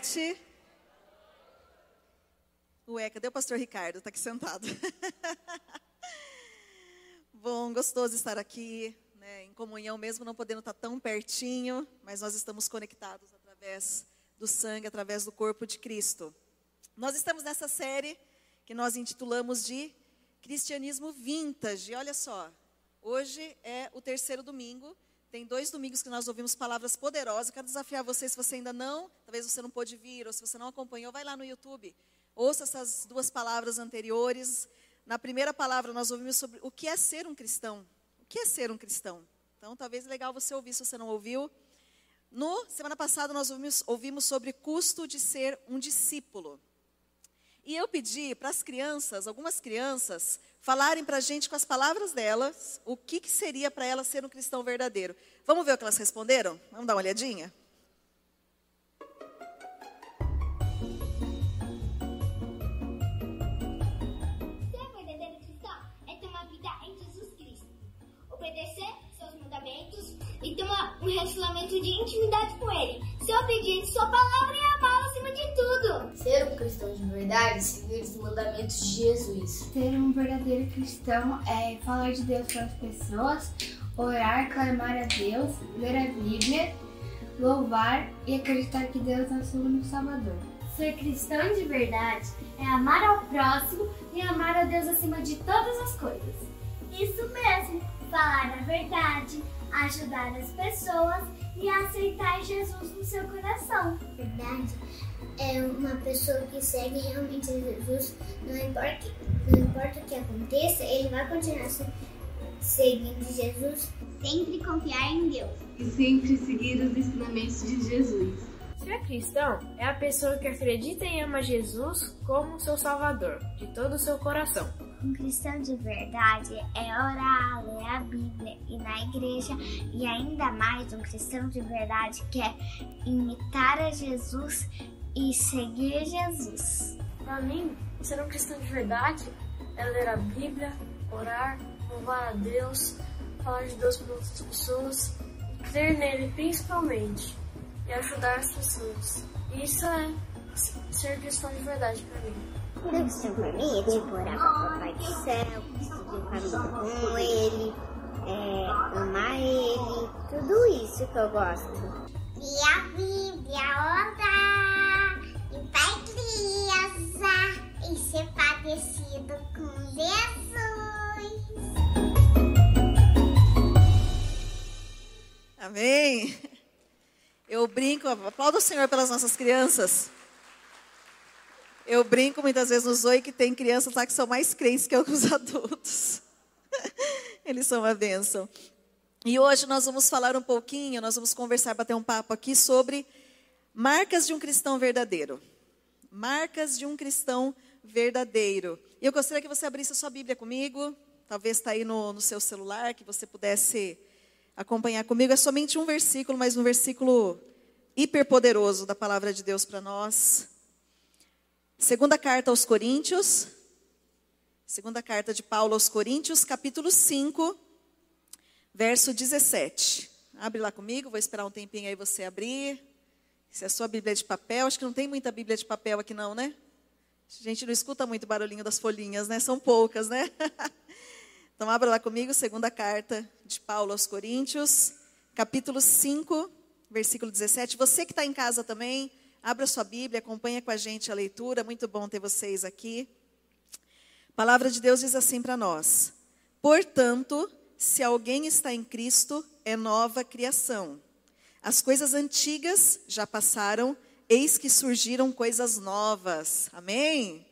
noite. Ué, cadê o pastor Ricardo? Está aqui sentado. Bom, gostoso estar aqui, né, em comunhão, mesmo não podendo estar tão pertinho, mas nós estamos conectados através do sangue, através do corpo de Cristo. Nós estamos nessa série que nós intitulamos de Cristianismo Vintage. Olha só, hoje é o terceiro domingo tem dois domingos que nós ouvimos palavras poderosas. quero desafiar você, se você ainda não, talvez você não pôde vir, ou se você não acompanhou, vai lá no YouTube. Ouça essas duas palavras anteriores. Na primeira palavra, nós ouvimos sobre o que é ser um cristão. O que é ser um cristão? Então, talvez é legal você ouvir se você não ouviu. No semana passada, nós ouvimos, ouvimos sobre custo de ser um discípulo. E eu pedi para as crianças, algumas crianças, falarem para a gente com as palavras delas o que, que seria para elas ser um cristão verdadeiro. Vamos ver o que elas responderam? Vamos dar uma olhadinha? Ser verdadeiro cristão é ter uma vida em Jesus Cristo, obedecer seus mandamentos e ter um relacionamento de intimidade com Ele, obediente à Sua palavra e amá-lo verdade seguir os mandamentos de Jesus. Ser um verdadeiro cristão é falar de Deus para as pessoas, orar, clamar a Deus, ler a Bíblia, louvar e acreditar que Deus é o seu único Salvador. Ser cristão de verdade é amar ao próximo e amar a Deus acima de todas as coisas. Isso mesmo, falar a verdade, ajudar as pessoas e aceitar Jesus no seu coração. Verdade é uma pessoa que segue realmente Jesus, não importa, não importa o que aconteça, ele vai continuar seguindo Jesus. Sempre confiar em Deus. E sempre seguir os ensinamentos de Jesus. Ser cristão é a pessoa que acredita e ama Jesus como seu Salvador, de todo o seu coração. Um cristão de verdade é orar, ler a Bíblia, ir na igreja e ainda mais um cristão de verdade quer imitar a Jesus e seguir Jesus. Para mim, ser um cristão de verdade é ler a Bíblia, orar, louvar a Deus, falar de Deus para outras pessoas, crer nele principalmente e ajudar as pessoas. Isso é ser cristão de verdade para mim. Ser cristão para mim é tipo orar para o Papai do Céu, seguir caminho com Ele, é, amar Ele, tudo isso que eu gosto. E a Bíblia, orar, criança, e ser parecido com Jesus. Amém. Eu brinco, aplaudo o Senhor pelas nossas crianças. Eu brinco muitas vezes no Zoe que tem crianças lá que são mais crentes que os adultos. Eles são uma bênção. E hoje nós vamos falar um pouquinho, nós vamos conversar, bater um papo aqui sobre marcas de um cristão verdadeiro. Marcas de um cristão verdadeiro. E eu gostaria que você abrisse a sua Bíblia comigo. Talvez está aí no, no seu celular, que você pudesse acompanhar comigo. É somente um versículo, mas um versículo hiperpoderoso da palavra de Deus para nós. Segunda carta aos Coríntios. Segunda carta de Paulo aos Coríntios, capítulo 5, verso 17. Abre lá comigo, vou esperar um tempinho aí você abrir. Se é a sua Bíblia de papel, acho que não tem muita Bíblia de papel aqui não, né? A gente não escuta muito barulhinho das folhinhas, né? São poucas, né? Então abra lá comigo, segunda carta de Paulo aos Coríntios, capítulo 5, versículo 17. Você que está em casa também, abra sua Bíblia, acompanha com a gente a leitura. Muito bom ter vocês aqui. A palavra de Deus diz assim para nós: Portanto, se alguém está em Cristo, é nova criação. As coisas antigas já passaram, eis que surgiram coisas novas. Amém?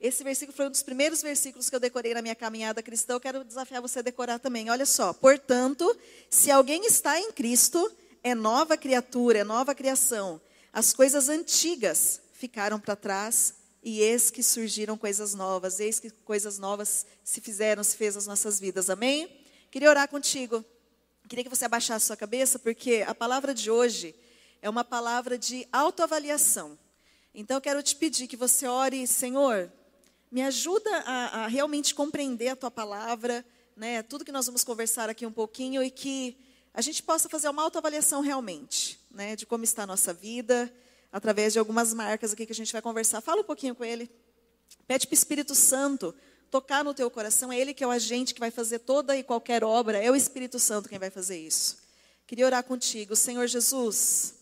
Esse versículo foi um dos primeiros versículos que eu decorei na minha caminhada cristã. Eu quero desafiar você a decorar também. Olha só. Portanto, se alguém está em Cristo, é nova criatura, é nova criação. As coisas antigas ficaram para trás e eis que surgiram coisas novas. Eis que coisas novas se fizeram, se fez as nossas vidas. Amém? Queria orar contigo. Queria que você abaixasse sua cabeça, porque a palavra de hoje é uma palavra de autoavaliação. Então eu quero te pedir que você ore, Senhor, me ajuda a, a, realmente compreender a tua palavra, né? Tudo que nós vamos conversar aqui um pouquinho e que a gente possa fazer uma autoavaliação realmente, né? De como está a nossa vida, através de algumas marcas aqui que a gente vai conversar. Fala um pouquinho com ele. Pede para o Espírito Santo tocar no teu coração. É Ele que é o agente que vai fazer toda e qualquer obra. É o Espírito Santo quem vai fazer isso. Queria orar contigo. Senhor Jesus,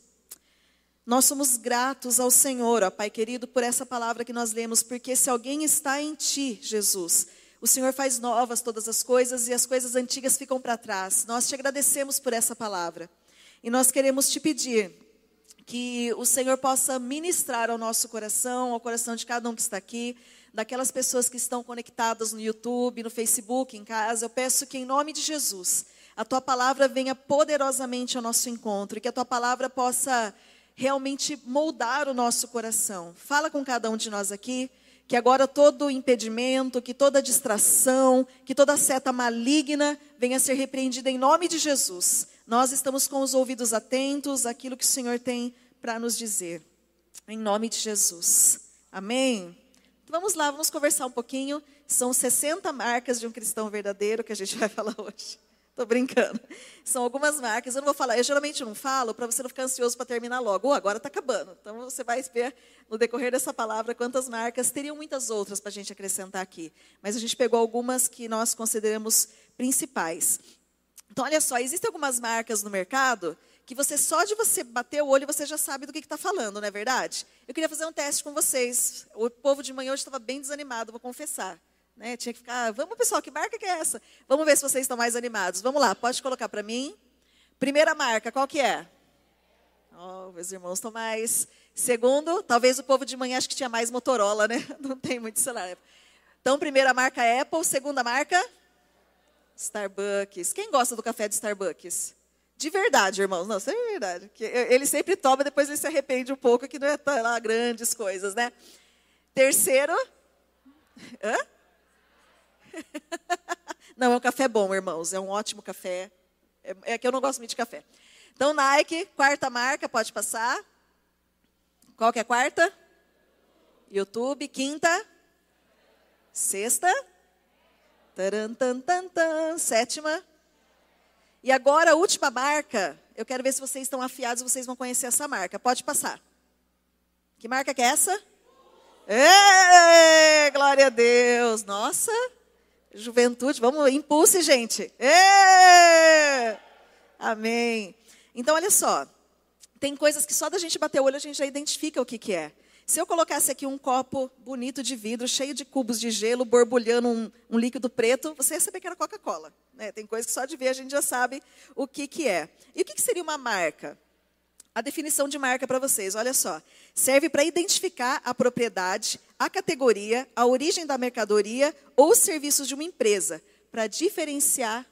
nós somos gratos ao Senhor, ó Pai querido, por essa palavra que nós lemos, porque se alguém está em ti, Jesus, o Senhor faz novas todas as coisas e as coisas antigas ficam para trás. Nós te agradecemos por essa palavra. E nós queremos te pedir que o Senhor possa ministrar ao nosso coração, ao coração de cada um que está aqui, daquelas pessoas que estão conectadas no YouTube, no Facebook, em casa. Eu peço que, em nome de Jesus, a tua palavra venha poderosamente ao nosso encontro e que a tua palavra possa realmente moldar o nosso coração. Fala com cada um de nós aqui. Que agora todo impedimento, que toda distração, que toda seta maligna venha a ser repreendida em nome de Jesus. Nós estamos com os ouvidos atentos àquilo que o Senhor tem para nos dizer. Em nome de Jesus. Amém. Vamos lá, vamos conversar um pouquinho. São 60 marcas de um cristão verdadeiro que a gente vai falar hoje. Estou brincando. São algumas marcas. Eu não vou falar. Eu geralmente não falo para você não ficar ansioso para terminar logo. Oh, agora está acabando. Então você vai ver no decorrer dessa palavra quantas marcas. Teriam muitas outras para a gente acrescentar aqui. Mas a gente pegou algumas que nós consideramos principais. Então, olha só, existem algumas marcas no mercado que você só de você bater o olho você já sabe do que está falando, não é verdade? Eu queria fazer um teste com vocês. O povo de manhã hoje estava bem desanimado, vou confessar. Né? Tinha que ficar, vamos pessoal, que marca que é essa? Vamos ver se vocês estão mais animados. Vamos lá, pode colocar para mim. Primeira marca, qual que é? Oh, meus irmãos estão mais. Segundo, talvez o povo de manhã acho que tinha mais Motorola, né? Não tem muito celular. Então, primeira marca Apple, segunda marca Starbucks. Quem gosta do café de Starbucks? De verdade, irmãos. Não, isso é verdade. Ele sempre toma, depois ele se arrepende um pouco, que não é lá grandes coisas, né? Terceiro. Hã? Não, é um café bom, irmãos. É um ótimo café. É, é que eu não gosto muito de café. Então, Nike, quarta marca, pode passar. Qual que é a quarta? YouTube. Quinta? Sexta? Taran. Sétima? E agora, a última marca, eu quero ver se vocês estão afiados, vocês vão conhecer essa marca. Pode passar. Que marca que é essa? Ê, glória a Deus. Nossa, juventude, vamos, impulse, gente. Ê, amém. Então, olha só. Tem coisas que só da gente bater o olho a gente já identifica o que, que é. Se eu colocasse aqui um copo bonito de vidro, cheio de cubos de gelo, borbulhando um, um líquido preto, você ia saber que era Coca-Cola. Né? Tem coisas que só de ver a gente já sabe o que, que é. E o que, que seria uma marca? A definição de marca para vocês, olha só. Serve para identificar a propriedade, a categoria, a origem da mercadoria ou serviços de uma empresa, para diferenciar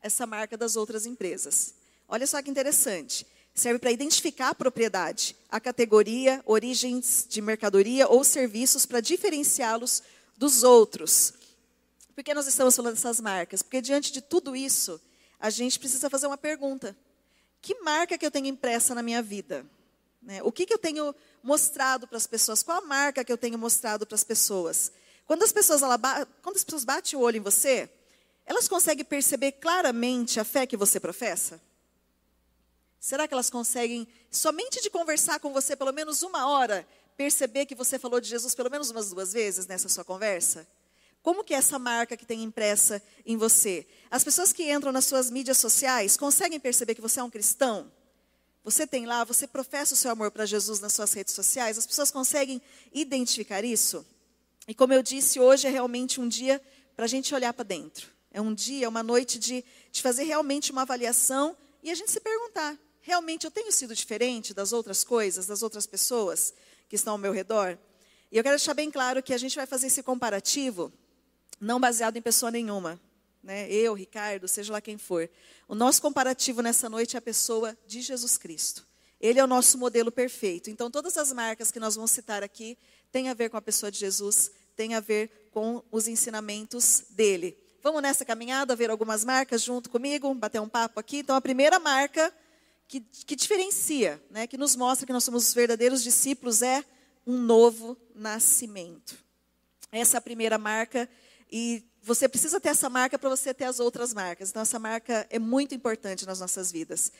essa marca das outras empresas. Olha só que interessante serve para identificar a propriedade, a categoria, origens de mercadoria ou serviços para diferenciá-los dos outros. Por que nós estamos falando dessas marcas? Porque diante de tudo isso, a gente precisa fazer uma pergunta: que marca que eu tenho impressa na minha vida? Né? O que, que eu tenho mostrado para as pessoas? Qual a marca que eu tenho mostrado para as pessoas? Quando as pessoas, ela, quando as pessoas batem o olho em você, elas conseguem perceber claramente a fé que você professa? Será que elas conseguem, somente de conversar com você pelo menos uma hora, perceber que você falou de Jesus pelo menos umas duas vezes nessa sua conversa? Como que é essa marca que tem impressa em você? As pessoas que entram nas suas mídias sociais conseguem perceber que você é um cristão? Você tem lá, você professa o seu amor para Jesus nas suas redes sociais? As pessoas conseguem identificar isso? E como eu disse, hoje é realmente um dia para a gente olhar para dentro. É um dia, uma noite de, de fazer realmente uma avaliação e a gente se perguntar: realmente eu tenho sido diferente das outras coisas, das outras pessoas que estão ao meu redor? E eu quero deixar bem claro que a gente vai fazer esse comparativo não baseado em pessoa nenhuma. Né? Eu, Ricardo, seja lá quem for. O nosso comparativo nessa noite é a pessoa de Jesus Cristo. Ele é o nosso modelo perfeito. Então, todas as marcas que nós vamos citar aqui têm a ver com a pessoa de Jesus, têm a ver com os ensinamentos dele. Vamos nessa caminhada ver algumas marcas junto comigo, bater um papo aqui. Então, a primeira marca que, que diferencia, né, que nos mostra que nós somos verdadeiros discípulos, é um novo nascimento. Essa é a primeira marca, e você precisa ter essa marca para você ter as outras marcas. Então, essa marca é muito importante nas nossas vidas.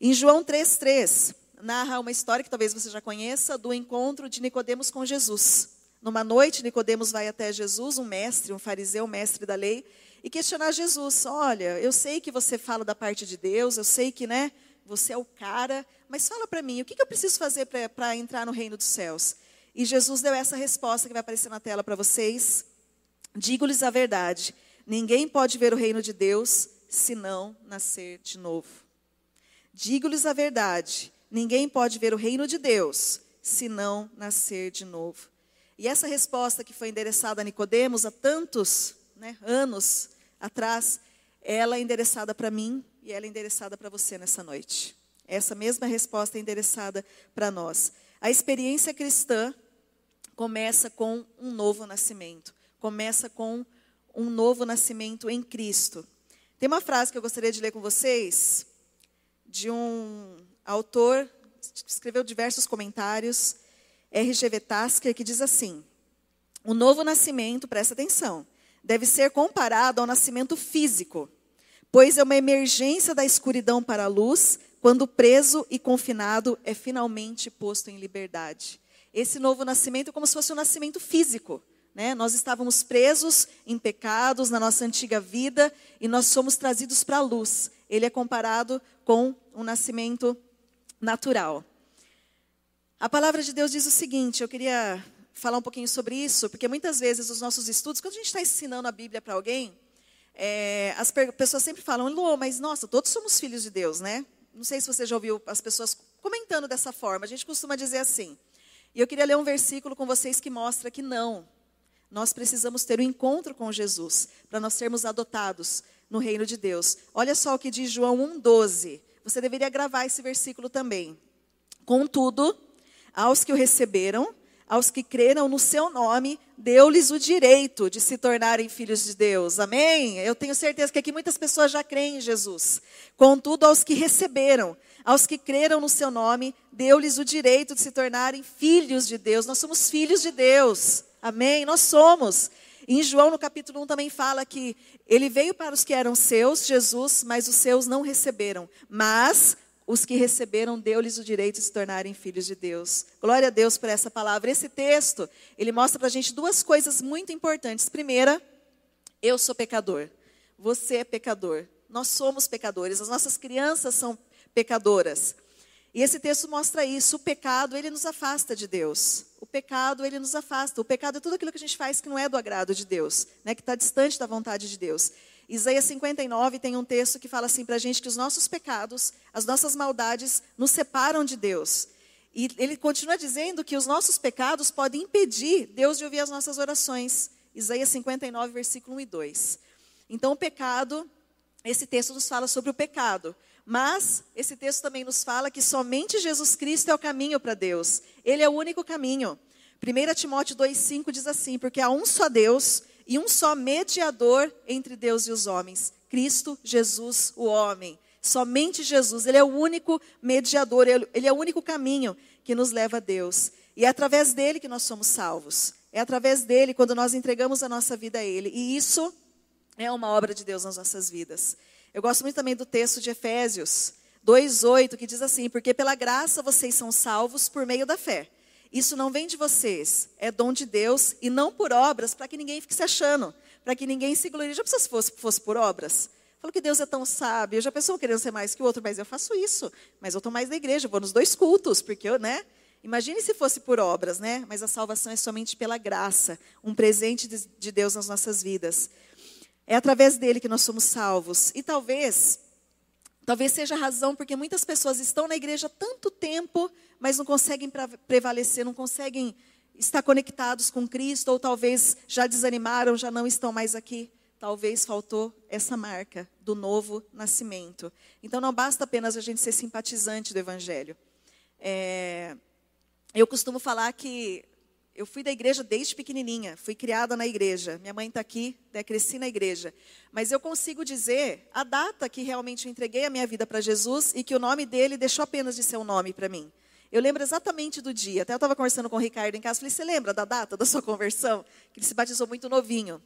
Em João 3,3, narra uma história que talvez você já conheça do encontro de Nicodemos com Jesus. Numa noite, Nicodemos vai até Jesus, um mestre, um fariseu, um mestre da lei, e questionar Jesus: "Olha, eu sei que você fala da parte de Deus, eu sei que, né, você é o cara, mas fala para mim, o que, que eu preciso fazer para entrar no reino dos céus?" E Jesus deu essa resposta que vai aparecer na tela para vocês. Digo-lhes a verdade: ninguém pode ver o reino de Deus se não nascer de novo. Digo-lhes a verdade: ninguém pode ver o reino de Deus se não nascer de novo. E essa resposta que foi endereçada a Nicodemos há tantos né, anos atrás, ela é endereçada para mim e ela é endereçada para você nessa noite. Essa mesma resposta é endereçada para nós. A experiência cristã começa com um novo nascimento, começa com um novo nascimento em Cristo. Tem uma frase que eu gostaria de ler com vocês, de um autor que escreveu diversos comentários, R.G.V. Tasker, que diz assim: O novo nascimento, presta atenção, deve ser comparado ao nascimento físico, pois é uma emergência da escuridão para a luz, quando preso e confinado é finalmente posto em liberdade. Esse novo nascimento é como se fosse um nascimento físico. Né? Nós estávamos presos em pecados na nossa antiga vida e nós somos trazidos para a luz. Ele é comparado com um nascimento natural. A palavra de Deus diz o seguinte: eu queria falar um pouquinho sobre isso, porque muitas vezes os nossos estudos, quando a gente está ensinando a Bíblia para alguém, é, as pessoas sempre falam, Lô, mas nossa, todos somos filhos de Deus, né? Não sei se você já ouviu as pessoas comentando dessa forma. A gente costuma dizer assim. E eu queria ler um versículo com vocês que mostra que não. Nós precisamos ter um encontro com Jesus para nós sermos adotados no reino de Deus. Olha só o que diz João 1,12. Você deveria gravar esse versículo também. Contudo, aos que o receberam, aos que creram no seu nome, deu-lhes o direito de se tornarem filhos de Deus. Amém? Eu tenho certeza que aqui muitas pessoas já creem em Jesus. Contudo, aos que receberam, aos que creram no seu nome, deu-lhes o direito de se tornarem filhos de Deus. Nós somos filhos de Deus. Amém? Nós somos. Em João, no capítulo 1, também fala que ele veio para os que eram seus, Jesus, mas os seus não receberam. Mas os que receberam, deu-lhes o direito de se tornarem filhos de Deus. Glória a Deus por essa palavra. Esse texto, ele mostra para a gente duas coisas muito importantes. Primeira, eu sou pecador. Você é pecador. Nós somos pecadores. As nossas crianças são pecadoras. E esse texto mostra isso. O pecado, ele nos afasta de Deus. Pecado, ele nos afasta. O pecado é tudo aquilo que a gente faz que não é do agrado de Deus, né? que está distante da vontade de Deus. Isaías 59 tem um texto que fala assim para a gente que os nossos pecados, as nossas maldades, nos separam de Deus. E ele continua dizendo que os nossos pecados podem impedir Deus de ouvir as nossas orações. Isaías 59, versículo 1 e 2. Então, o pecado, esse texto nos fala sobre o pecado. Mas esse texto também nos fala que somente Jesus Cristo é o caminho para Deus. Ele é o único caminho. 1 Timóteo 2,5 diz assim: Porque há um só Deus e um só mediador entre Deus e os homens, Cristo Jesus, o homem. Somente Jesus, Ele é o único mediador, Ele é o único caminho que nos leva a Deus. E é através dele que nós somos salvos. É através dele quando nós entregamos a nossa vida a Ele. E isso é uma obra de Deus nas nossas vidas. Eu gosto muito também do texto de Efésios 2:8, que diz assim: "Porque pela graça vocês são salvos por meio da fé. Isso não vem de vocês, é dom de Deus e não por obras, para que ninguém fique se achando, para que ninguém se glorie. Já pensou se fosse, fosse por obras? Falo que Deus é tão sábio. Já pensou querendo ser mais que o outro, mas eu faço isso. Mas eu estou mais na igreja, vou nos dois cultos, porque eu, né? Imagine se fosse por obras, né? Mas a salvação é somente pela graça, um presente de Deus nas nossas vidas. É através dele que nós somos salvos. E talvez, talvez seja a razão porque muitas pessoas estão na igreja tanto tempo, mas não conseguem prevalecer, não conseguem estar conectados com Cristo, ou talvez já desanimaram, já não estão mais aqui. Talvez faltou essa marca do novo nascimento. Então não basta apenas a gente ser simpatizante do Evangelho. É, eu costumo falar que eu fui da igreja desde pequenininha, fui criada na igreja. Minha mãe está aqui, né, cresci na igreja. Mas eu consigo dizer a data que realmente eu entreguei a minha vida para Jesus e que o nome dele deixou apenas de ser um nome para mim. Eu lembro exatamente do dia. Até eu estava conversando com o Ricardo em casa. Falei: Você lembra da data da sua conversão? Que ele se batizou muito novinho.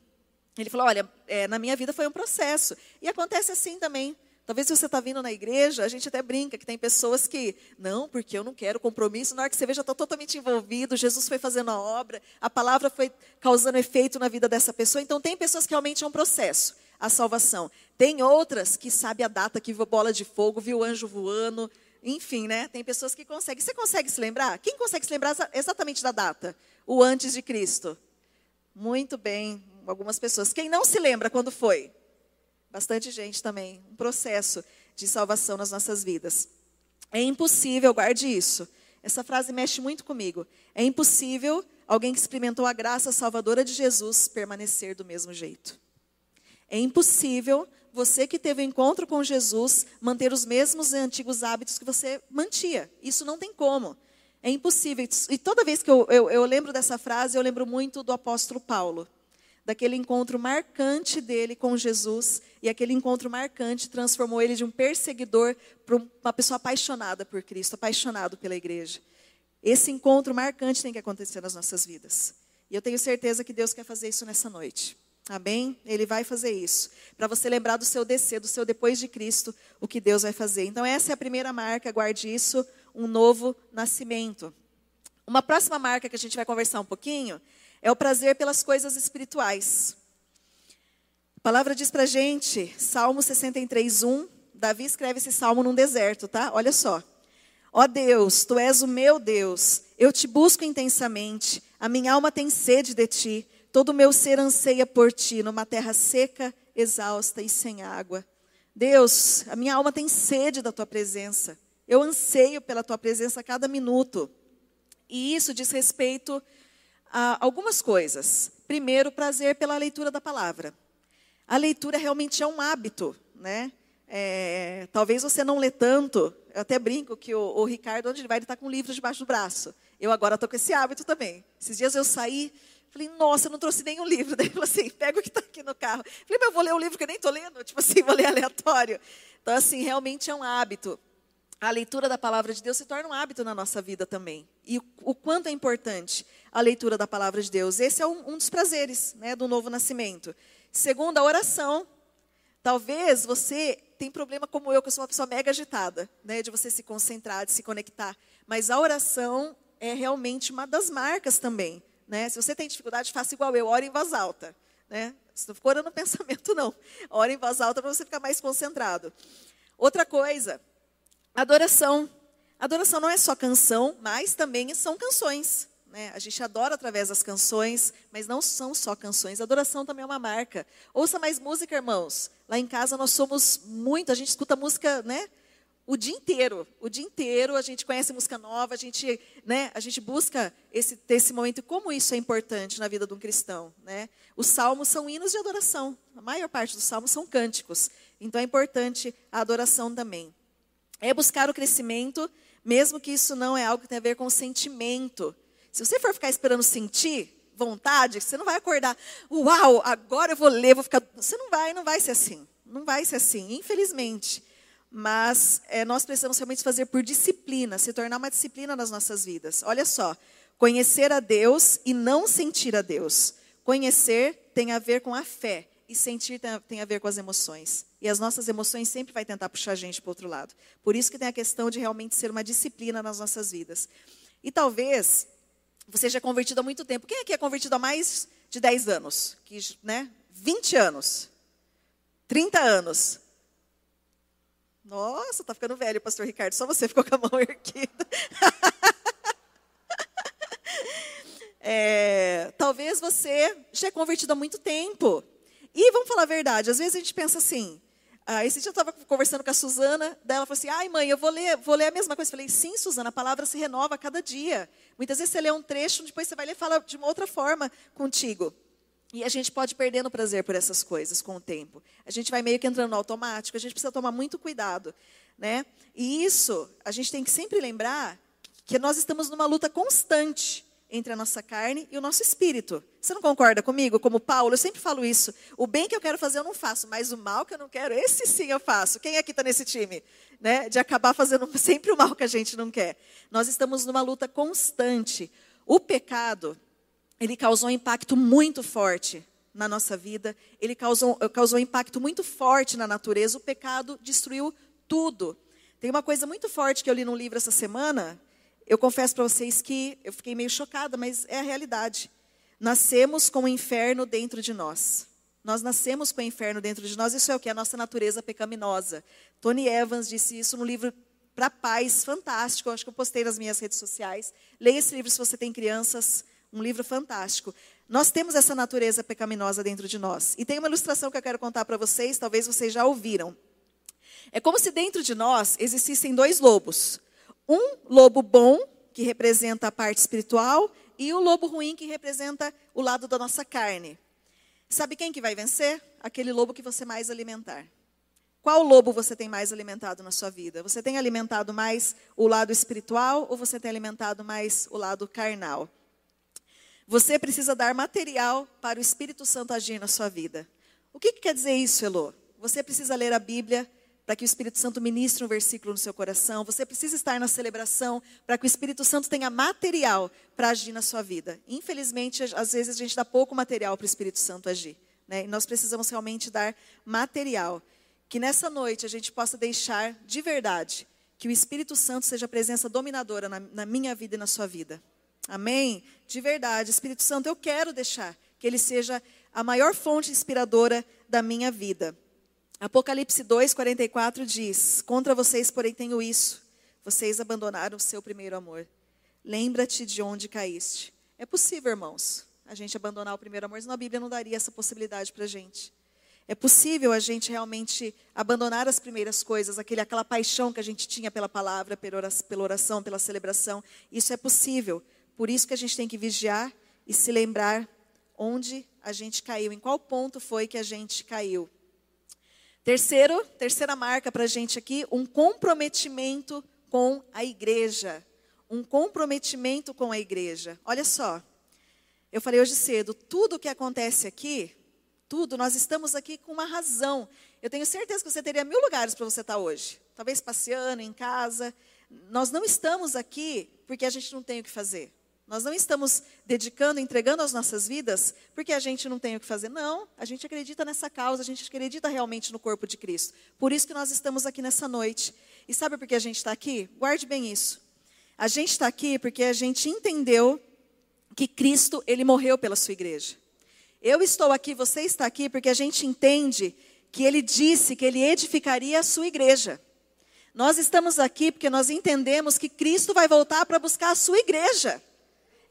Ele falou: Olha, é, na minha vida foi um processo. E acontece assim também Talvez você está vindo na igreja, a gente até brinca que tem pessoas que, não, porque eu não quero compromisso. Na hora que você vê, já está totalmente envolvido. Jesus foi fazendo a obra, a palavra foi causando efeito na vida dessa pessoa. Então, tem pessoas que realmente é um processo, a salvação. Tem outras que sabe a data que viu bola de fogo, viu o anjo voando. Enfim, né? Tem pessoas que conseguem. Você consegue se lembrar? Quem consegue se lembrar exatamente da data? O antes de Cristo. Muito bem, algumas pessoas. Quem não se lembra quando foi? Bastante gente também. Um processo de salvação nas nossas vidas. É impossível, guarde isso. Essa frase mexe muito comigo. É impossível alguém que experimentou a graça salvadora de Jesus permanecer do mesmo jeito. É impossível você que teve o um encontro com Jesus manter os mesmos antigos hábitos que você mantinha. Isso não tem como. É impossível. E toda vez que eu, eu, eu lembro dessa frase, eu lembro muito do apóstolo Paulo daquele encontro marcante dele com Jesus, e aquele encontro marcante transformou ele de um perseguidor para uma pessoa apaixonada por Cristo, apaixonado pela igreja. Esse encontro marcante tem que acontecer nas nossas vidas. E eu tenho certeza que Deus quer fazer isso nessa noite. Amém? Ele vai fazer isso. Para você lembrar do seu descer, do seu depois de Cristo, o que Deus vai fazer. Então, essa é a primeira marca, guarde isso, um novo nascimento. Uma próxima marca que a gente vai conversar um pouquinho é o prazer pelas coisas espirituais. A palavra diz para gente, Salmo 63, 1. Davi escreve esse salmo num deserto, tá? Olha só. Ó Deus, tu és o meu Deus, eu te busco intensamente, a minha alma tem sede de ti, todo o meu ser anseia por ti, numa terra seca, exausta e sem água. Deus, a minha alma tem sede da tua presença, eu anseio pela tua presença a cada minuto. E isso diz respeito ah, algumas coisas. Primeiro, prazer pela leitura da palavra. A leitura realmente é um hábito, né? É, talvez você não lê tanto. Eu até brinco que o, o Ricardo, onde ele vai, ele está com um livro debaixo do braço. Eu agora estou com esse hábito também. Esses dias eu saí, falei, nossa, eu não trouxe nenhum livro. Daí ele falou assim, pega o que está aqui no carro. Falei, mas eu vou ler um livro que eu nem estou lendo. Tipo assim, vou ler aleatório. Então, assim, realmente é um hábito a leitura da palavra de Deus se torna um hábito na nossa vida também. E o quanto é importante a leitura da palavra de Deus. Esse é um, um dos prazeres né, do novo nascimento. Segundo, a oração. Talvez você tenha problema como eu, que eu sou uma pessoa mega agitada, né, de você se concentrar, de se conectar. Mas a oração é realmente uma das marcas também. Né? Se você tem dificuldade, faça igual eu, ore em voz alta. Né? Se não for orando pensamento, não. Ore em voz alta para você ficar mais concentrado. Outra coisa, Adoração. Adoração não é só canção, mas também são canções. Né? A gente adora através das canções, mas não são só canções. Adoração também é uma marca. Ouça mais música, irmãos. Lá em casa nós somos muito, a gente escuta música, né? O dia inteiro, o dia inteiro a gente conhece música nova, a gente, né, a gente busca esse, esse momento como isso é importante na vida de um cristão, né? Os salmos são hinos de adoração. A maior parte dos salmos são cânticos. Então é importante a adoração também. É buscar o crescimento, mesmo que isso não é algo que tem a ver com sentimento. Se você for ficar esperando sentir vontade, você não vai acordar, uau, agora eu vou ler, vou ficar. Você não vai, não vai ser assim. Não vai ser assim, infelizmente. Mas é, nós precisamos realmente fazer por disciplina, se tornar uma disciplina nas nossas vidas. Olha só, conhecer a Deus e não sentir a Deus. Conhecer tem a ver com a fé e sentir tem a ver com as emoções. E as nossas emoções sempre vai tentar puxar a gente para outro lado. Por isso que tem a questão de realmente ser uma disciplina nas nossas vidas. E talvez você já é convertido há muito tempo. Quem aqui é convertido há mais de 10 anos? Que, né? 20 anos? 30 anos? Nossa, tá ficando velho, pastor Ricardo. Só você ficou com a mão erguida. é, talvez você já é convertido há muito tempo. E vamos falar a verdade, às vezes a gente pensa assim. Ah, esse dia eu estava conversando com a Suzana, daí ela falou assim: ai, mãe, eu vou ler, vou ler a mesma coisa. Eu falei: sim, Suzana, a palavra se renova a cada dia. Muitas vezes você lê um trecho, depois você vai ler e fala de uma outra forma contigo. E a gente pode perdendo prazer por essas coisas com o tempo. A gente vai meio que entrando no automático, a gente precisa tomar muito cuidado. Né? E isso, a gente tem que sempre lembrar que nós estamos numa luta constante entre a nossa carne e o nosso espírito. Você não concorda comigo? Como Paulo, eu sempre falo isso. O bem que eu quero fazer eu não faço, mas o mal que eu não quero, esse sim eu faço. Quem aqui está nesse time? Né? De acabar fazendo sempre o mal que a gente não quer. Nós estamos numa luta constante. O pecado, ele causou um impacto muito forte na nossa vida, ele causou, causou um impacto muito forte na natureza. O pecado destruiu tudo. Tem uma coisa muito forte que eu li num livro essa semana. Eu confesso para vocês que eu fiquei meio chocada, mas é a realidade. Nascemos com o inferno dentro de nós. Nós nascemos com o inferno dentro de nós. Isso é o que? A nossa natureza pecaminosa. Tony Evans disse isso no livro Para Paz, fantástico. Eu acho que eu postei nas minhas redes sociais. Leia esse livro se você tem crianças. Um livro fantástico. Nós temos essa natureza pecaminosa dentro de nós. E tem uma ilustração que eu quero contar para vocês, talvez vocês já ouviram. É como se dentro de nós existissem dois lobos. Um lobo bom, que representa a parte espiritual, e o lobo ruim, que representa o lado da nossa carne. Sabe quem que vai vencer? Aquele lobo que você mais alimentar. Qual lobo você tem mais alimentado na sua vida? Você tem alimentado mais o lado espiritual ou você tem alimentado mais o lado carnal? Você precisa dar material para o Espírito Santo agir na sua vida. O que, que quer dizer isso, Elô? Você precisa ler a Bíblia, para que o Espírito Santo ministre um versículo no seu coração. Você precisa estar na celebração para que o Espírito Santo tenha material para agir na sua vida. Infelizmente, às vezes a gente dá pouco material para o Espírito Santo agir. Né? E nós precisamos realmente dar material. Que nessa noite a gente possa deixar de verdade que o Espírito Santo seja a presença dominadora na, na minha vida e na sua vida. Amém? De verdade, Espírito Santo, eu quero deixar que ele seja a maior fonte inspiradora da minha vida. Apocalipse 2, 44 diz: Contra vocês, porém, tenho isso. Vocês abandonaram o seu primeiro amor. Lembra-te de onde caíste. É possível, irmãos, a gente abandonar o primeiro amor, senão a Bíblia não daria essa possibilidade para a gente. É possível a gente realmente abandonar as primeiras coisas, aquele, aquela paixão que a gente tinha pela palavra, pela oração, pela celebração. Isso é possível. Por isso que a gente tem que vigiar e se lembrar onde a gente caiu, em qual ponto foi que a gente caiu. Terceiro, terceira marca para a gente aqui, um comprometimento com a igreja. Um comprometimento com a igreja. Olha só, eu falei hoje cedo, tudo que acontece aqui, tudo, nós estamos aqui com uma razão. Eu tenho certeza que você teria mil lugares para você estar hoje. Talvez passeando em casa. Nós não estamos aqui porque a gente não tem o que fazer. Nós não estamos dedicando, entregando as nossas vidas porque a gente não tem o que fazer. Não, a gente acredita nessa causa, a gente acredita realmente no corpo de Cristo. Por isso que nós estamos aqui nessa noite. E sabe por que a gente está aqui? Guarde bem isso. A gente está aqui porque a gente entendeu que Cristo, ele morreu pela sua igreja. Eu estou aqui, você está aqui porque a gente entende que ele disse que ele edificaria a sua igreja. Nós estamos aqui porque nós entendemos que Cristo vai voltar para buscar a sua igreja.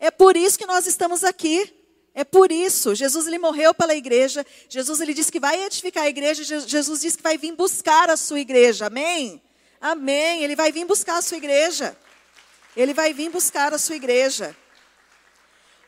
É por isso que nós estamos aqui. É por isso. Jesus ele morreu pela igreja. Jesus ele disse que vai edificar a igreja. Jesus disse que vai vir buscar a sua igreja. Amém? Amém. Ele vai vir buscar a sua igreja. Ele vai vir buscar a sua igreja.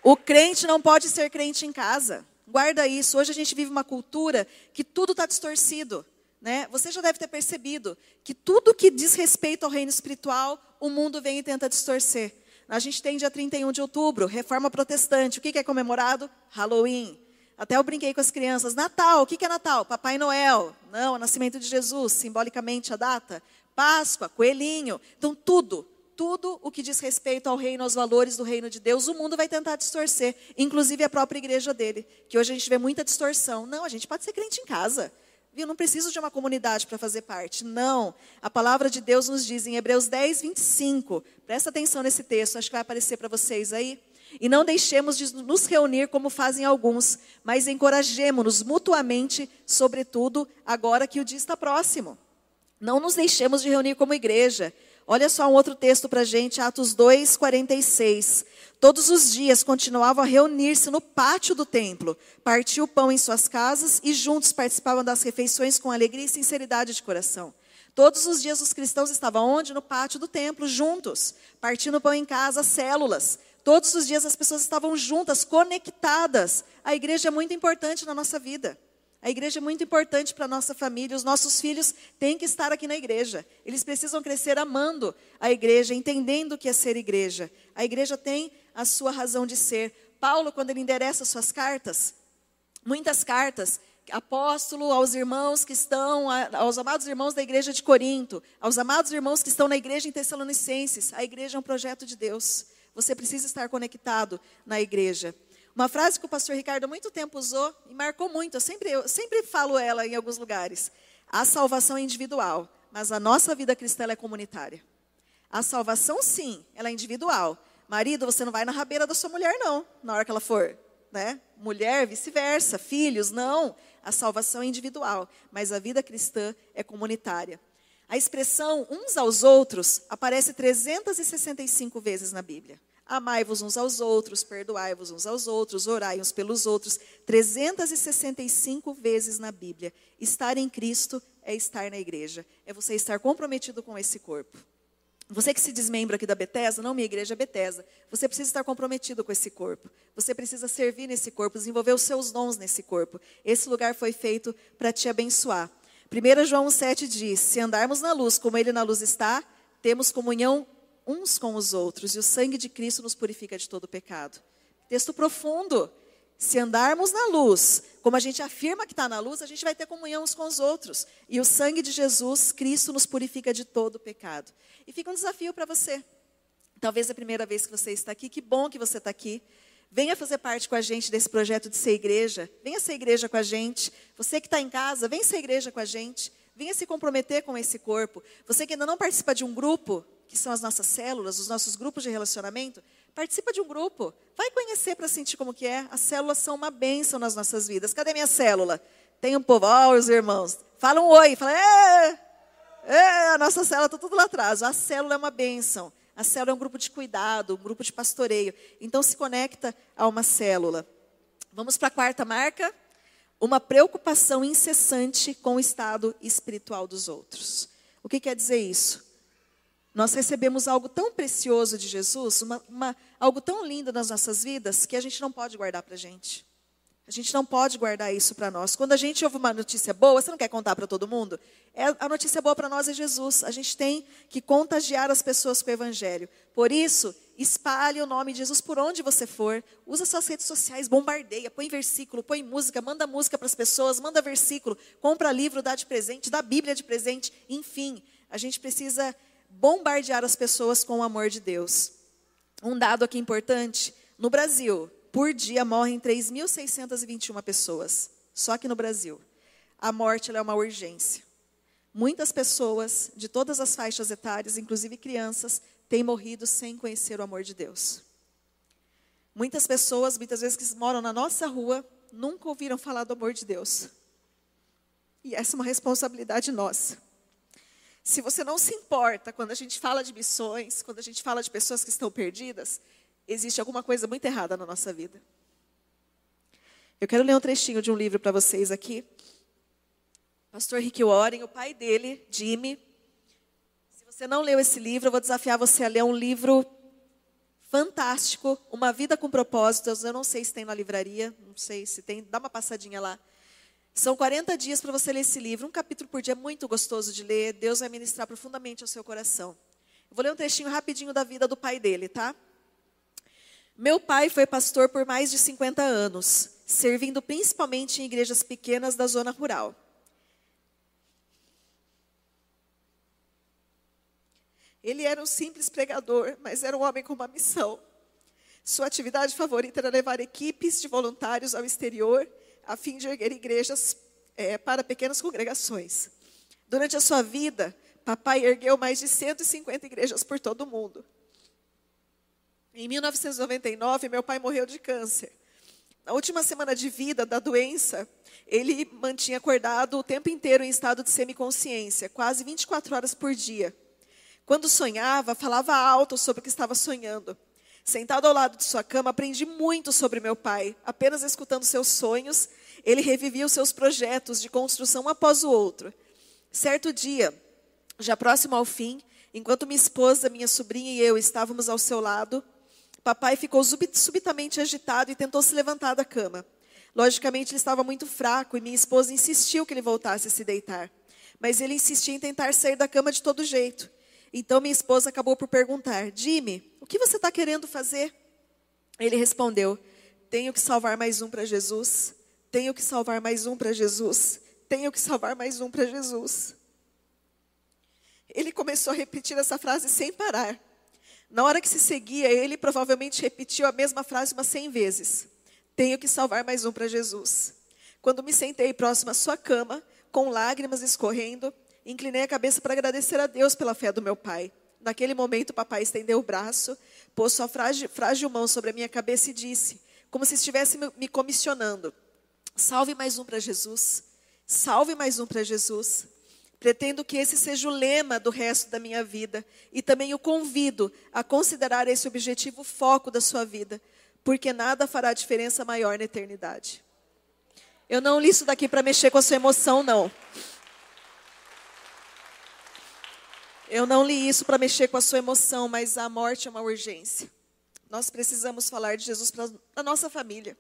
O crente não pode ser crente em casa. Guarda isso. Hoje a gente vive uma cultura que tudo está distorcido. Né? Você já deve ter percebido que tudo que diz respeito ao reino espiritual, o mundo vem e tenta distorcer. A gente tem dia 31 de outubro, reforma protestante. O que é comemorado? Halloween. Até eu brinquei com as crianças. Natal, o que é Natal? Papai Noel. Não, o nascimento de Jesus, simbolicamente a data. Páscoa, coelhinho. Então, tudo, tudo o que diz respeito ao reino, aos valores do reino de Deus, o mundo vai tentar distorcer. Inclusive a própria igreja dele. Que hoje a gente vê muita distorção. Não, a gente pode ser crente em casa. Viu? Não preciso de uma comunidade para fazer parte. Não. A palavra de Deus nos diz em Hebreus 10, 25. Presta atenção nesse texto, acho que vai aparecer para vocês aí. E não deixemos de nos reunir como fazem alguns, mas encorajemos-nos mutuamente, sobretudo agora que o dia está próximo. Não nos deixemos de reunir como igreja. Olha só um outro texto para a gente, Atos 2, 46. Todos os dias continuavam a reunir-se no pátio do templo, partiam o pão em suas casas e juntos participavam das refeições com alegria e sinceridade de coração. Todos os dias os cristãos estavam onde? No pátio do templo, juntos, partindo o pão em casa, células. Todos os dias as pessoas estavam juntas, conectadas. A igreja é muito importante na nossa vida. A igreja é muito importante para a nossa família. Os nossos filhos têm que estar aqui na igreja. Eles precisam crescer amando a igreja, entendendo o que é ser igreja. A igreja tem a sua razão de ser. Paulo, quando ele endereça suas cartas, muitas cartas, apóstolo aos irmãos que estão, aos amados irmãos da igreja de Corinto, aos amados irmãos que estão na igreja em Tessalonicenses. A igreja é um projeto de Deus. Você precisa estar conectado na igreja. Uma frase que o pastor Ricardo há muito tempo usou e marcou muito, eu sempre, eu sempre falo ela em alguns lugares. A salvação é individual, mas a nossa vida cristã é comunitária. A salvação, sim, ela é individual. Marido, você não vai na rabeira da sua mulher, não, na hora que ela for. Né? Mulher, vice-versa. Filhos, não. A salvação é individual, mas a vida cristã é comunitária. A expressão uns aos outros aparece 365 vezes na Bíblia. Amai-vos uns aos outros, perdoai-vos uns aos outros, orai uns pelos outros. 365 vezes na Bíblia. Estar em Cristo é estar na igreja, é você estar comprometido com esse corpo. Você que se desmembra aqui da Bethesda, não minha igreja é Bethesda, você precisa estar comprometido com esse corpo. Você precisa servir nesse corpo, desenvolver os seus dons nesse corpo. Esse lugar foi feito para te abençoar. 1 João 7 diz: Se andarmos na luz como ele na luz está, temos comunhão uns com os outros, e o sangue de Cristo nos purifica de todo pecado. Texto profundo. Se andarmos na luz, como a gente afirma que está na luz, a gente vai ter comunhão uns com os outros. E o sangue de Jesus, Cristo, nos purifica de todo pecado. E fica um desafio para você. Talvez é a primeira vez que você está aqui, que bom que você está aqui. Venha fazer parte com a gente desse projeto de ser igreja. Venha ser igreja com a gente. Você que está em casa, venha ser igreja com a gente. Venha se comprometer com esse corpo. Você que ainda não participa de um grupo, que são as nossas células, os nossos grupos de relacionamento, participa de um grupo. Vai conhecer para sentir como que é. As células são uma bênção nas nossas vidas. Cadê minha célula? Tem um povo, ó, oh, os irmãos. Fala um oi, fala, é, é, a nossa célula está tudo lá atrás. A célula é uma bênção. A célula é um grupo de cuidado, um grupo de pastoreio. Então se conecta a uma célula. Vamos para a quarta marca uma preocupação incessante com o estado espiritual dos outros. O que quer dizer isso? Nós recebemos algo tão precioso de Jesus, uma, uma, algo tão lindo nas nossas vidas, que a gente não pode guardar para a gente. A gente não pode guardar isso para nós. Quando a gente ouve uma notícia boa, você não quer contar para todo mundo? É, a notícia boa para nós é Jesus. A gente tem que contagiar as pessoas com o Evangelho. Por isso, espalhe o nome de Jesus por onde você for. Usa suas redes sociais, bombardeia, põe versículo, põe música, manda música para as pessoas, manda versículo, compra livro, dá de presente, dá Bíblia de presente. Enfim, a gente precisa bombardear as pessoas com o amor de Deus. Um dado aqui importante: no Brasil, por dia morrem 3.621 pessoas, só que no Brasil. A morte é uma urgência. Muitas pessoas de todas as faixas etárias, inclusive crianças, têm morrido sem conhecer o amor de Deus. Muitas pessoas, muitas vezes que moram na nossa rua, nunca ouviram falar do amor de Deus. E essa é uma responsabilidade nossa. Se você não se importa quando a gente fala de missões, quando a gente fala de pessoas que estão perdidas, existe alguma coisa muito errada na nossa vida. Eu quero ler um trechinho de um livro para vocês aqui. Pastor Rick Warren, o pai dele, Jimmy. Se você não leu esse livro, eu vou desafiar você a ler um livro fantástico, Uma Vida com Propósitos. Eu não sei se tem na livraria, não sei se tem, dá uma passadinha lá. São 40 dias para você ler esse livro, um capítulo por dia, muito gostoso de ler. Deus vai ministrar profundamente ao seu coração. Eu vou ler um trechinho rapidinho da vida do pai dele, tá? Meu pai foi pastor por mais de 50 anos, servindo principalmente em igrejas pequenas da zona rural. Ele era um simples pregador, mas era um homem com uma missão. Sua atividade favorita era levar equipes de voluntários ao exterior, a fim de erguer igrejas é, para pequenas congregações. Durante a sua vida, papai ergueu mais de 150 igrejas por todo o mundo. Em 1999, meu pai morreu de câncer. Na última semana de vida da doença, ele mantinha acordado o tempo inteiro em estado de semiconsciência, quase 24 horas por dia. Quando sonhava, falava alto sobre o que estava sonhando. Sentado ao lado de sua cama, aprendi muito sobre meu pai. Apenas escutando seus sonhos, ele revivia os seus projetos de construção um após o outro. Certo dia, já próximo ao fim, enquanto minha esposa, minha sobrinha e eu estávamos ao seu lado, Papai ficou subitamente agitado e tentou se levantar da cama. Logicamente, ele estava muito fraco e minha esposa insistiu que ele voltasse a se deitar. Mas ele insistia em tentar sair da cama de todo jeito. Então minha esposa acabou por perguntar: Jimmy, o que você está querendo fazer? Ele respondeu: Tenho que salvar mais um para Jesus. Tenho que salvar mais um para Jesus. Tenho que salvar mais um para Jesus. Ele começou a repetir essa frase sem parar. Na hora que se seguia, ele provavelmente repetiu a mesma frase umas cem vezes. Tenho que salvar mais um para Jesus. Quando me sentei próximo à sua cama, com lágrimas escorrendo, inclinei a cabeça para agradecer a Deus pela fé do meu pai. Naquele momento, o papai estendeu o braço, pôs sua frágil, frágil mão sobre a minha cabeça e disse, como se estivesse me comissionando: Salve mais um para Jesus. Salve mais um para Jesus. Pretendo que esse seja o lema do resto da minha vida e também o convido a considerar esse objetivo foco da sua vida, porque nada fará diferença maior na eternidade. Eu não li isso daqui para mexer com a sua emoção, não. Eu não li isso para mexer com a sua emoção, mas a morte é uma urgência. Nós precisamos falar de Jesus para a nossa família.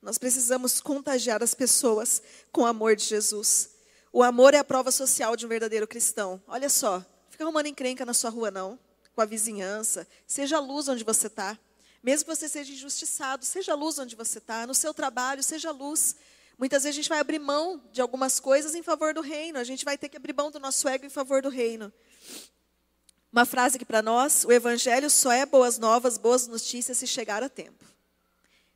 Nós precisamos contagiar as pessoas com o amor de Jesus. O amor é a prova social de um verdadeiro cristão. Olha só, fica arrumando encrenca na sua rua, não. Com a vizinhança. Seja luz onde você está. Mesmo que você seja injustiçado, seja luz onde você está. No seu trabalho, seja luz. Muitas vezes a gente vai abrir mão de algumas coisas em favor do reino. A gente vai ter que abrir mão do nosso ego em favor do reino. Uma frase aqui para nós: o evangelho só é boas novas, boas notícias se chegar a tempo.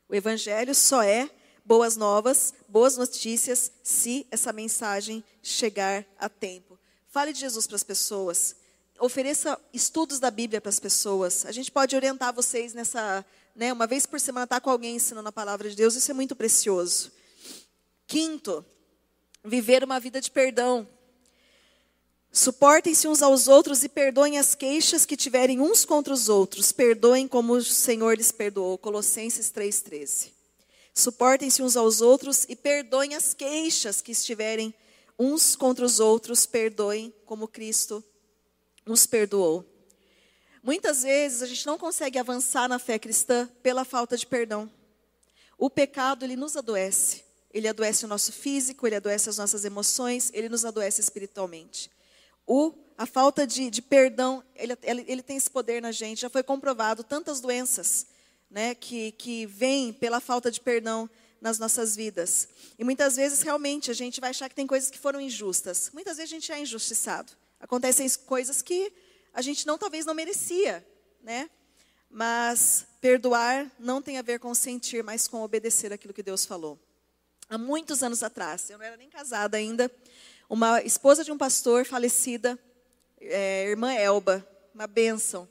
O evangelho só é boas novas, boas notícias, se essa mensagem chegar a tempo. Fale de Jesus para as pessoas. Ofereça estudos da Bíblia para as pessoas. A gente pode orientar vocês nessa, né, uma vez por semana, estar tá com alguém ensinando a palavra de Deus, isso é muito precioso. Quinto, viver uma vida de perdão. Suportem-se uns aos outros e perdoem as queixas que tiverem uns contra os outros. Perdoem como o Senhor lhes perdoou. Colossenses 3,13. Suportem-se uns aos outros e perdoem as queixas que estiverem uns contra os outros, perdoem como Cristo nos perdoou. Muitas vezes a gente não consegue avançar na fé cristã pela falta de perdão. O pecado, ele nos adoece. Ele adoece o nosso físico, ele adoece as nossas emoções, ele nos adoece espiritualmente. O, a falta de, de perdão, ele, ele, ele tem esse poder na gente. Já foi comprovado tantas doenças né, que, que vem pela falta de perdão nas nossas vidas. E muitas vezes, realmente, a gente vai achar que tem coisas que foram injustas. Muitas vezes a gente é injustiçado. Acontecem coisas que a gente não talvez não merecia, né? Mas perdoar não tem a ver com sentir, mas com obedecer aquilo que Deus falou. Há muitos anos atrás, eu não era nem casada ainda, uma esposa de um pastor falecida, é, irmã Elba, uma bênção.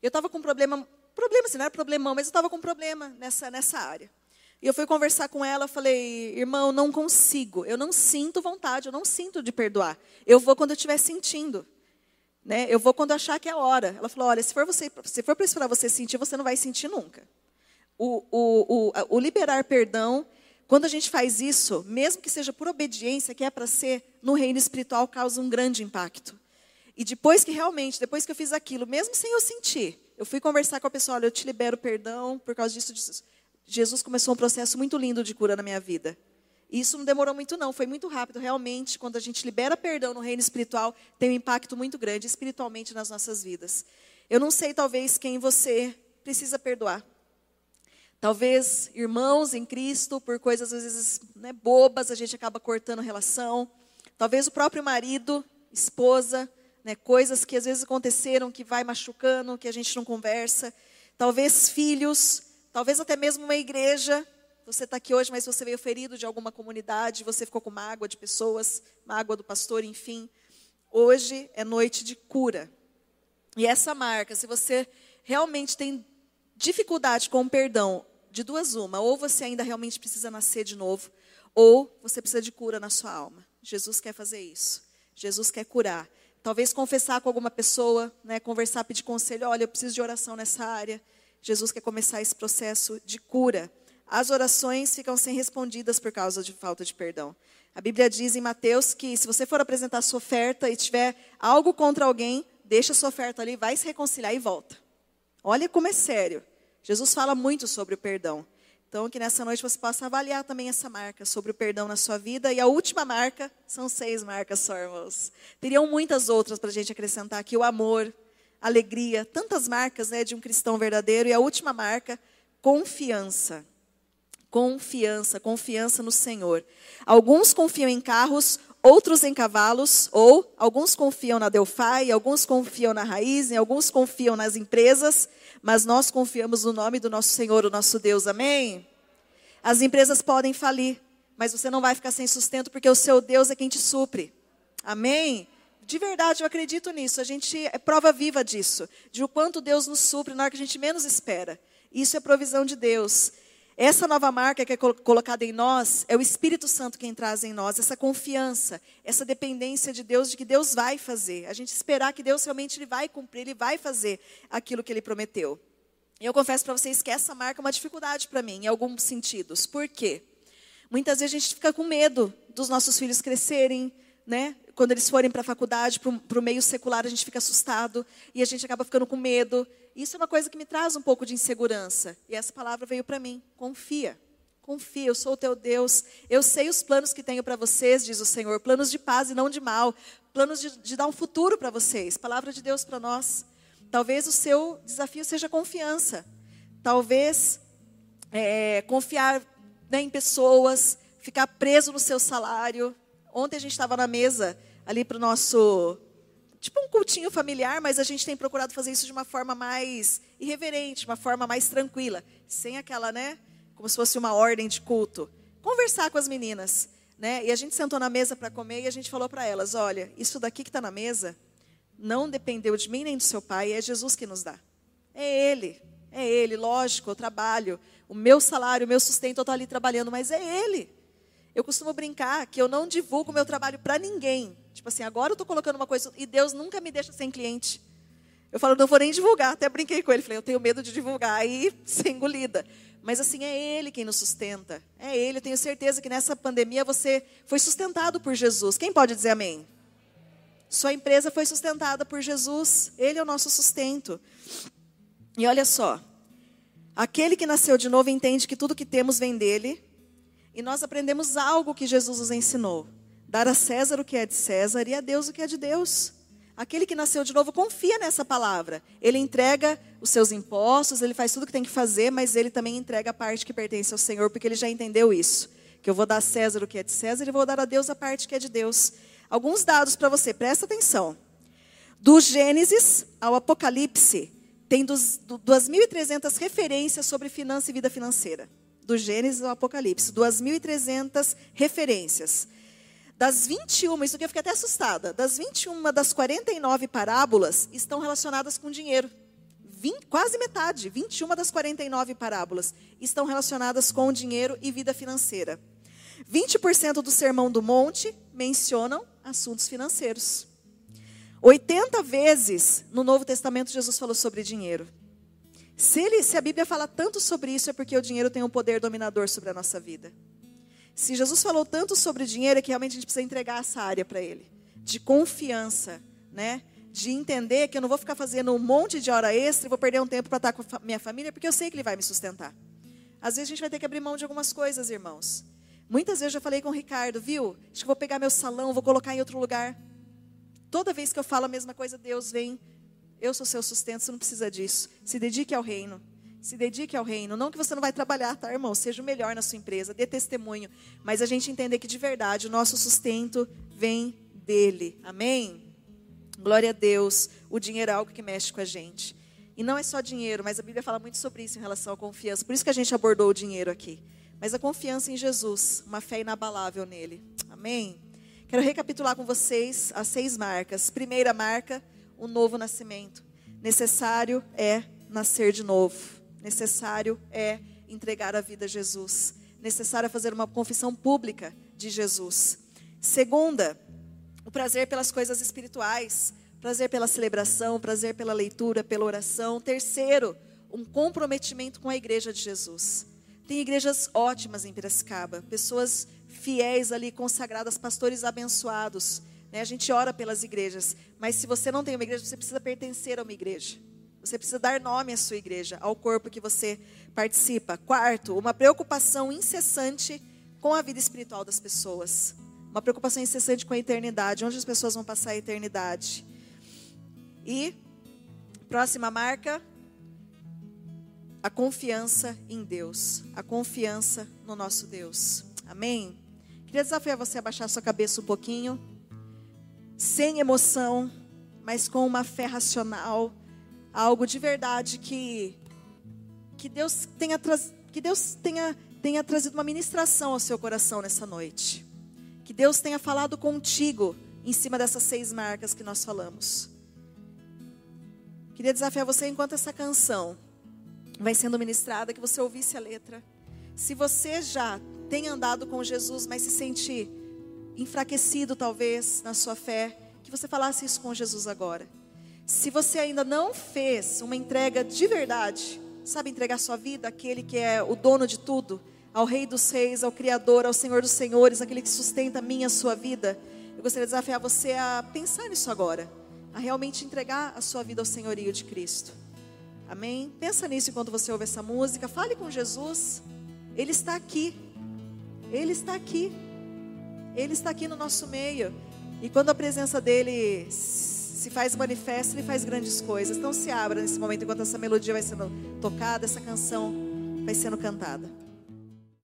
Eu estava com um problema problema, assim, não era problemão, mas eu estava com um problema nessa, nessa área. E eu fui conversar com ela, falei, irmão, não consigo, eu não sinto vontade, eu não sinto de perdoar. Eu vou quando eu estiver sentindo. Né? Eu vou quando achar que é hora. Ela falou, olha, se for, você, se for para esperar você sentir, você não vai sentir nunca. O, o, o, o liberar perdão, quando a gente faz isso, mesmo que seja por obediência, que é para ser, no reino espiritual, causa um grande impacto. E depois que realmente, depois que eu fiz aquilo, mesmo sem eu sentir, eu fui conversar com a pessoa, olha, eu te libero perdão, por causa disso, Jesus começou um processo muito lindo de cura na minha vida. E isso não demorou muito não, foi muito rápido. Realmente, quando a gente libera perdão no reino espiritual, tem um impacto muito grande espiritualmente nas nossas vidas. Eu não sei, talvez, quem você precisa perdoar. Talvez irmãos em Cristo, por coisas às vezes né, bobas, a gente acaba cortando relação. Talvez o próprio marido, esposa, né, coisas que às vezes aconteceram que vai machucando, que a gente não conversa. Talvez filhos, talvez até mesmo uma igreja. Você está aqui hoje, mas você veio ferido de alguma comunidade, você ficou com mágoa de pessoas, mágoa do pastor, enfim. Hoje é noite de cura. E essa marca, se você realmente tem dificuldade com o perdão, de duas uma, ou você ainda realmente precisa nascer de novo, ou você precisa de cura na sua alma. Jesus quer fazer isso. Jesus quer curar. Talvez confessar com alguma pessoa, né, conversar, pedir conselho, olha, eu preciso de oração nessa área. Jesus quer começar esse processo de cura. As orações ficam sem respondidas por causa de falta de perdão. A Bíblia diz em Mateus que se você for apresentar sua oferta e tiver algo contra alguém, deixa sua oferta ali, vai se reconciliar e volta. Olha como é sério. Jesus fala muito sobre o perdão. Então, que nessa noite você possa avaliar também essa marca sobre o perdão na sua vida. E a última marca, são seis marcas só, irmãos. Teriam muitas outras para a gente acrescentar aqui: o amor, alegria, tantas marcas né, de um cristão verdadeiro. E a última marca, confiança. Confiança, confiança no Senhor. Alguns confiam em carros, outros em cavalos, ou alguns confiam na Delphi, alguns confiam na raiz, alguns confiam nas empresas mas nós confiamos no nome do nosso Senhor, o nosso Deus. Amém? As empresas podem falir, mas você não vai ficar sem sustento porque o seu Deus é quem te supre. Amém? De verdade, eu acredito nisso. A gente é prova viva disso, de o quanto Deus nos supre na hora que a gente menos espera. Isso é provisão de Deus. Essa nova marca que é colocada em nós é o Espírito Santo quem traz em nós essa confiança, essa dependência de Deus de que Deus vai fazer. A gente esperar que Deus realmente ele vai cumprir, ele vai fazer aquilo que ele prometeu. E eu confesso para vocês que essa marca é uma dificuldade para mim, em alguns sentidos. Por quê? Muitas vezes a gente fica com medo dos nossos filhos crescerem, né? Quando eles forem para a faculdade, para o meio secular, a gente fica assustado e a gente acaba ficando com medo. Isso é uma coisa que me traz um pouco de insegurança. E essa palavra veio para mim: confia. Confia, eu sou o teu Deus. Eu sei os planos que tenho para vocês, diz o Senhor. Planos de paz e não de mal. Planos de, de dar um futuro para vocês. Palavra de Deus para nós. Talvez o seu desafio seja confiança. Talvez é, confiar né, em pessoas, ficar preso no seu salário. Ontem a gente estava na mesa ali para o nosso tipo um cultinho familiar, mas a gente tem procurado fazer isso de uma forma mais irreverente, uma forma mais tranquila, sem aquela, né, como se fosse uma ordem de culto. Conversar com as meninas, né? E a gente sentou na mesa para comer e a gente falou para elas, olha, isso daqui que está na mesa não dependeu de mim nem do seu pai, é Jesus que nos dá. É Ele, é Ele, lógico, eu trabalho, o meu salário, o meu sustento, eu estou ali trabalhando, mas é Ele. Eu costumo brincar que eu não divulgo meu trabalho para ninguém. Tipo assim, agora eu estou colocando uma coisa e Deus nunca me deixa sem cliente. Eu falo, não vou nem divulgar. Até brinquei com ele. Falei, eu tenho medo de divulgar aí ser engolida. Mas assim, é Ele quem nos sustenta. É Ele. Eu tenho certeza que nessa pandemia você foi sustentado por Jesus. Quem pode dizer amém? Sua empresa foi sustentada por Jesus. Ele é o nosso sustento. E olha só. Aquele que nasceu de novo entende que tudo que temos vem dele. E nós aprendemos algo que Jesus nos ensinou. Dar a César o que é de César e a Deus o que é de Deus. Aquele que nasceu de novo confia nessa palavra. Ele entrega os seus impostos, ele faz tudo o que tem que fazer, mas ele também entrega a parte que pertence ao Senhor, porque ele já entendeu isso. Que eu vou dar a César o que é de César e vou dar a Deus a parte que é de Deus. Alguns dados para você, presta atenção. Do Gênesis ao Apocalipse, tem 2.300 referências sobre finança e vida financeira. Do Gênesis ao Apocalipse, 2.300 referências. Das 21, isso aqui eu fiquei até assustada. Das 21 das 49 parábolas estão relacionadas com dinheiro. 20, quase metade, 21 das 49 parábolas estão relacionadas com dinheiro e vida financeira. 20% do Sermão do Monte mencionam assuntos financeiros. 80 vezes no Novo Testamento Jesus falou sobre dinheiro. Se, ele, se a Bíblia fala tanto sobre isso, é porque o dinheiro tem um poder dominador sobre a nossa vida. Se Jesus falou tanto sobre dinheiro, é que realmente a gente precisa entregar essa área para Ele. De confiança, né? De entender que eu não vou ficar fazendo um monte de hora extra e vou perder um tempo para estar com a minha família, porque eu sei que Ele vai me sustentar. Às vezes a gente vai ter que abrir mão de algumas coisas, irmãos. Muitas vezes eu já falei com o Ricardo, viu? Acho que vou pegar meu salão, vou colocar em outro lugar. Toda vez que eu falo a mesma coisa, Deus vem. Eu sou seu sustento, você não precisa disso. Se dedique ao reino. Se dedique ao reino. Não que você não vai trabalhar, tá, irmão? Seja o melhor na sua empresa, dê testemunho. Mas a gente entender que de verdade o nosso sustento vem dele. Amém? Glória a Deus. O dinheiro é algo que mexe com a gente. E não é só dinheiro, mas a Bíblia fala muito sobre isso em relação à confiança. Por isso que a gente abordou o dinheiro aqui. Mas a confiança em Jesus, uma fé inabalável nele. Amém? Quero recapitular com vocês as seis marcas. Primeira marca, o novo nascimento. Necessário é nascer de novo. Necessário é entregar a vida a Jesus. Necessário é fazer uma confissão pública de Jesus. Segunda, o prazer pelas coisas espirituais. Prazer pela celebração, prazer pela leitura, pela oração. Terceiro, um comprometimento com a igreja de Jesus. Tem igrejas ótimas em Piracicaba, pessoas fiéis ali, consagradas, pastores abençoados. Né? A gente ora pelas igrejas, mas se você não tem uma igreja, você precisa pertencer a uma igreja. Você precisa dar nome à sua igreja, ao corpo que você participa. Quarto, uma preocupação incessante com a vida espiritual das pessoas. Uma preocupação incessante com a eternidade, onde as pessoas vão passar a eternidade. E, próxima marca, a confiança em Deus. A confiança no nosso Deus. Amém? Queria desafiar você a baixar sua cabeça um pouquinho. Sem emoção, mas com uma fé racional algo de verdade que que Deus tenha que Deus tenha tenha trazido uma ministração ao seu coração nessa noite. Que Deus tenha falado contigo em cima dessas seis marcas que nós falamos. Queria desafiar você, enquanto essa canção vai sendo ministrada, que você ouvisse a letra. Se você já tem andado com Jesus, mas se sente enfraquecido talvez na sua fé, que você falasse isso com Jesus agora. Se você ainda não fez uma entrega de verdade, sabe entregar sua vida àquele que é o dono de tudo, ao Rei dos Reis, ao Criador, ao Senhor dos Senhores, aquele que sustenta a minha a sua vida, eu gostaria de desafiar você a pensar nisso agora, a realmente entregar a sua vida ao senhorio de Cristo. Amém? Pensa nisso enquanto você ouve essa música, fale com Jesus. Ele está aqui. Ele está aqui. Ele está aqui no nosso meio. E quando a presença dele se faz manifesta, ele faz grandes coisas. Então se abra nesse momento enquanto essa melodia vai sendo tocada, essa canção vai sendo cantada.